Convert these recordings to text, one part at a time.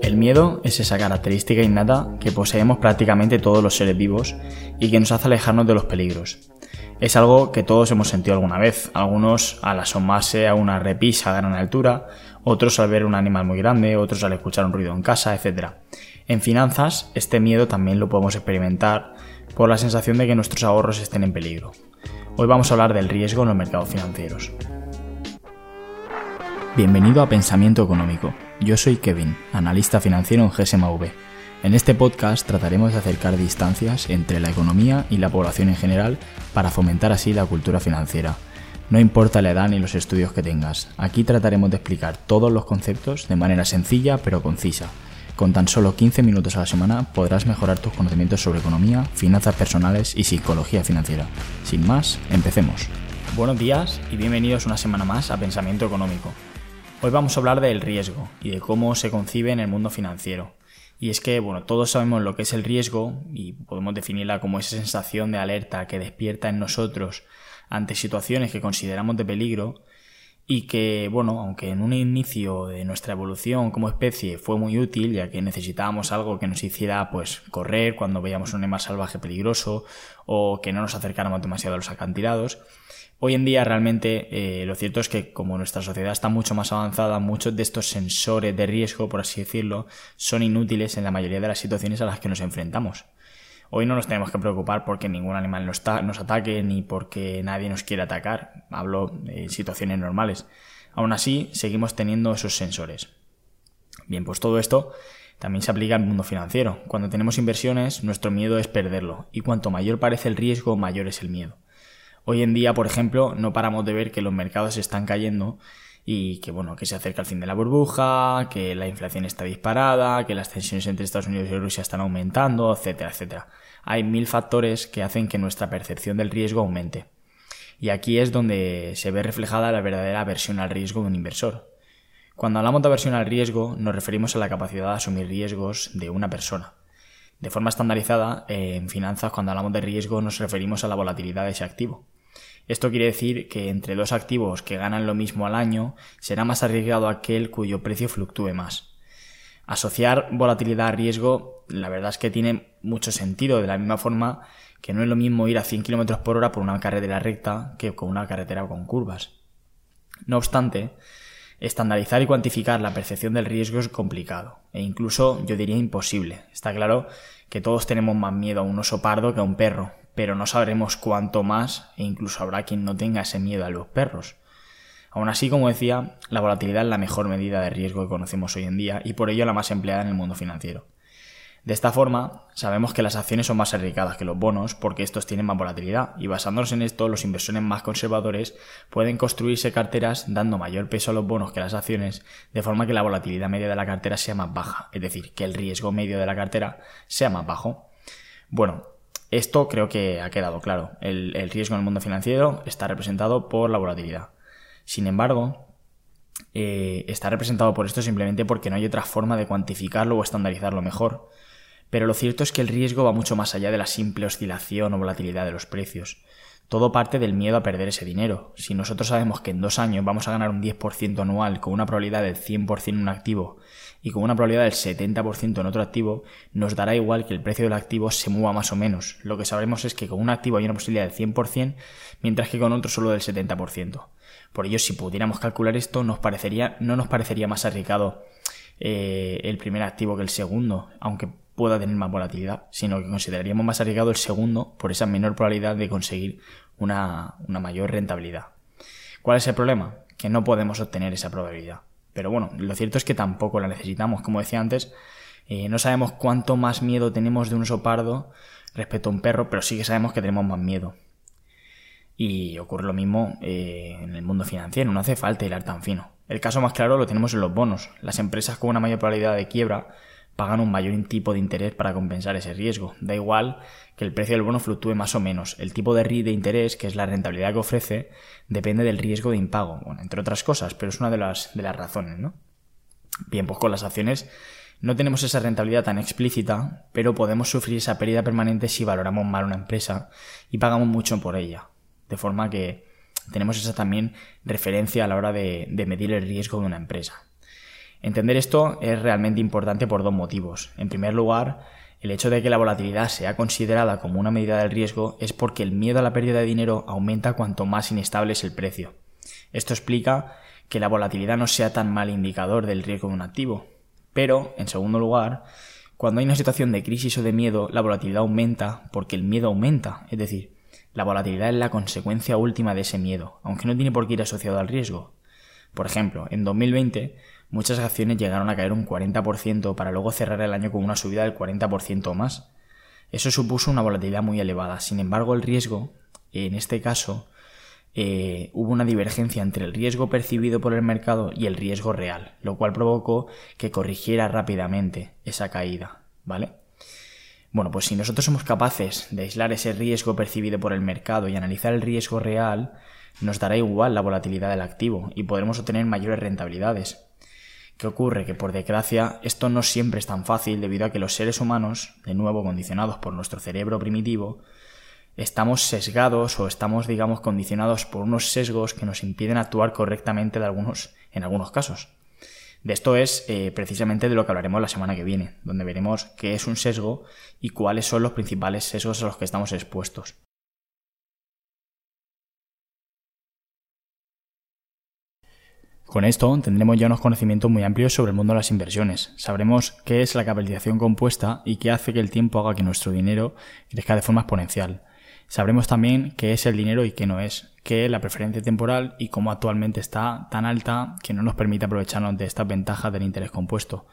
El miedo es esa característica innata que poseemos prácticamente todos los seres vivos y que nos hace alejarnos de los peligros. Es algo que todos hemos sentido alguna vez, algunos al asomarse a una repisa a gran altura, otros al ver un animal muy grande, otros al escuchar un ruido en casa, etc. En finanzas, este miedo también lo podemos experimentar por la sensación de que nuestros ahorros estén en peligro. Hoy vamos a hablar del riesgo en los mercados financieros. Bienvenido a Pensamiento Económico. Yo soy Kevin, analista financiero en GSMV. En este podcast trataremos de acercar distancias entre la economía y la población en general para fomentar así la cultura financiera. No importa la edad ni los estudios que tengas, aquí trataremos de explicar todos los conceptos de manera sencilla pero concisa. Con tan solo 15 minutos a la semana podrás mejorar tus conocimientos sobre economía, finanzas personales y psicología financiera. Sin más, empecemos. Buenos días y bienvenidos una semana más a Pensamiento Económico. Hoy vamos a hablar del riesgo y de cómo se concibe en el mundo financiero. Y es que, bueno, todos sabemos lo que es el riesgo y podemos definirla como esa sensación de alerta que despierta en nosotros ante situaciones que consideramos de peligro y que, bueno, aunque en un inicio de nuestra evolución como especie fue muy útil, ya que necesitábamos algo que nos hiciera, pues, correr cuando veíamos un animal salvaje peligroso o que no nos acercáramos demasiado a los acantilados, Hoy en día realmente eh, lo cierto es que como nuestra sociedad está mucho más avanzada, muchos de estos sensores de riesgo, por así decirlo, son inútiles en la mayoría de las situaciones a las que nos enfrentamos. Hoy no nos tenemos que preocupar porque ningún animal nos, ataque ni porque nadie nos quiera atacar. Hablo de situaciones normales. Aún así, seguimos teniendo esos sensores. Bien, pues todo esto también se aplica al mundo financiero. Cuando tenemos inversiones, nuestro miedo es perderlo, y cuanto mayor parece el riesgo, mayor es el miedo. Hoy en día, por ejemplo, no paramos de ver que los mercados están cayendo y que bueno, que se acerca el fin de la burbuja, que la inflación está disparada, que las tensiones entre Estados Unidos y Rusia están aumentando, etcétera, etcétera. Hay mil factores que hacen que nuestra percepción del riesgo aumente. Y aquí es donde se ve reflejada la verdadera aversión al riesgo de un inversor. Cuando hablamos de aversión al riesgo, nos referimos a la capacidad de asumir riesgos de una persona. De forma estandarizada, en finanzas, cuando hablamos de riesgo, nos referimos a la volatilidad de ese activo. Esto quiere decir que entre dos activos que ganan lo mismo al año, será más arriesgado aquel cuyo precio fluctúe más. Asociar volatilidad a riesgo, la verdad es que tiene mucho sentido, de la misma forma que no es lo mismo ir a 100 km por hora por una carretera recta que con una carretera con curvas. No obstante, estandarizar y cuantificar la percepción del riesgo es complicado, e incluso yo diría imposible. Está claro que todos tenemos más miedo a un oso pardo que a un perro, pero no sabremos cuánto más e incluso habrá quien no tenga ese miedo a los perros. Aún así, como decía, la volatilidad es la mejor medida de riesgo que conocemos hoy en día y por ello la más empleada en el mundo financiero. De esta forma, sabemos que las acciones son más arriesgadas que los bonos porque estos tienen más volatilidad y basándonos en esto, los inversores más conservadores pueden construirse carteras dando mayor peso a los bonos que a las acciones, de forma que la volatilidad media de la cartera sea más baja, es decir, que el riesgo medio de la cartera sea más bajo. Bueno, esto creo que ha quedado claro. El, riesgo en el mundo financiero está representado por la volatilidad. Sin embargo, eh, está representado por esto simplemente porque no hay otra forma de cuantificarlo o estandarizarlo mejor. Pero lo cierto es que el riesgo va mucho más allá de la simple oscilación o volatilidad de los precios. Todo parte del miedo a perder ese dinero. Si nosotros sabemos que en dos años vamos a ganar un 10% anual con una probabilidad del 100% en un activo y con una probabilidad del 70% en otro activo, nos dará igual que el precio del activo se mueva más o menos. Lo que sabremos es que con un activo hay una posibilidad del 100%, mientras que con otro solo del 70%. Por ello, si pudiéramos calcular esto, nos parecería, no nos parecería más arriesgado eh, el primer activo que el segundo, aunque pueda tener más volatilidad, sino que consideraríamos más arriesgado el segundo por esa menor probabilidad de conseguir una, una mayor rentabilidad. ¿Cuál es el problema? Que no podemos obtener esa probabilidad. Pero bueno, lo cierto es que tampoco la necesitamos. Como decía antes, eh, no sabemos cuánto más miedo tenemos de un oso pardo respecto a un perro, pero sí que sabemos que tenemos más miedo. Y ocurre lo mismo eh, en el mundo financiero, no hace falta hilar tan fino. El caso más claro lo tenemos en los bonos. Las empresas con una mayor probabilidad de quiebra pagan un mayor tipo de interés para compensar ese riesgo. Da igual que el precio del bono fluctúe más o menos. El tipo de, de interés, que es la rentabilidad que ofrece, depende del riesgo de impago, bueno, entre otras cosas, pero es una de las, de las razones, ¿no? Bien, pues con las acciones No tenemos esa rentabilidad tan explícita, pero podemos sufrir esa pérdida permanente si valoramos mal una empresa y pagamos mucho por ella. De forma que tenemos esa también referencia a la hora de, de medir el riesgo de una empresa. Entender esto es realmente importante por dos motivos. En primer lugar, el hecho de que la volatilidad sea considerada como una medida del riesgo es porque el miedo a la pérdida de dinero aumenta cuanto más inestable es el precio. Esto explica que la volatilidad no sea tan mal indicador del riesgo de un activo, pero, en segundo lugar, cuando hay una situación de crisis o de miedo, la volatilidad aumenta porque el miedo aumenta. Es decir, la volatilidad es la consecuencia última de ese miedo, aunque no tiene por qué ir asociado al riesgo. Por ejemplo, en 2020 muchas acciones llegaron a caer un 40% para luego cerrar el año con una subida del 40% o más. Eso supuso una volatilidad muy elevada. Sin embargo, el riesgo, en este caso, eh, hubo una divergencia entre el riesgo percibido por el mercado y el riesgo real, lo cual provocó que corrigiera rápidamente esa caída, ¿vale? Bueno, pues si nosotros somos capaces de aislar ese riesgo percibido por el mercado y analizar el riesgo real, nos dará igual la volatilidad del activo y podremos obtener mayores rentabilidades. ¿Qué ocurre? Que por desgracia esto no siempre es tan fácil debido a que los seres humanos, de nuevo condicionados por nuestro cerebro primitivo, estamos sesgados o estamos, digamos, condicionados por unos sesgos que nos impiden actuar correctamente de algunos, en algunos casos. De esto es eh, precisamente de lo que hablaremos la semana que viene, donde veremos qué es un sesgo y cuáles son los principales sesgos a los que estamos expuestos. Con esto tendremos ya unos conocimientos muy amplios sobre el mundo de las inversiones. Sabremos qué es la capitalización compuesta y qué hace que el tiempo haga que nuestro dinero crezca de forma exponencial. Sabremos también qué es el dinero y qué no es, qué es la preferencia temporal y cómo actualmente está tan alta que no nos permite aprovecharnos de estas ventajas del interés compuesto.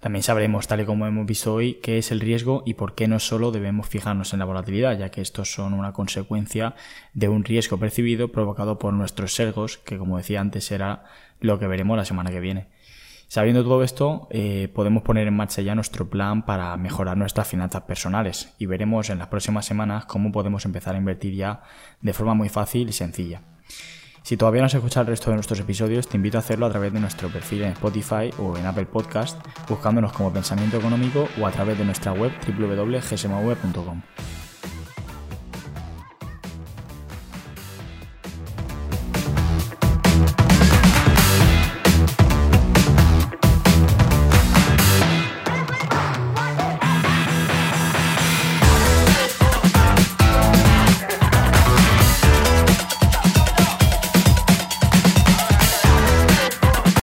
También sabremos, tal y como hemos visto hoy, qué es el riesgo y por qué no solo debemos fijarnos en la volatilidad, ya que estos son una consecuencia de un riesgo percibido provocado por nuestros sesgos, que como decía antes será lo que veremos la semana que viene. Sabiendo todo esto, eh, podemos poner en marcha ya nuestro plan para mejorar nuestras finanzas personales y veremos en las próximas semanas cómo podemos empezar a invertir ya de forma muy fácil y sencilla. Si todavía no has escuchado el resto de nuestros episodios, te invito a hacerlo a través de nuestro perfil en Spotify o en Apple Podcast, buscándonos como Pensamiento Económico o a través de nuestra web www.gsmv.com.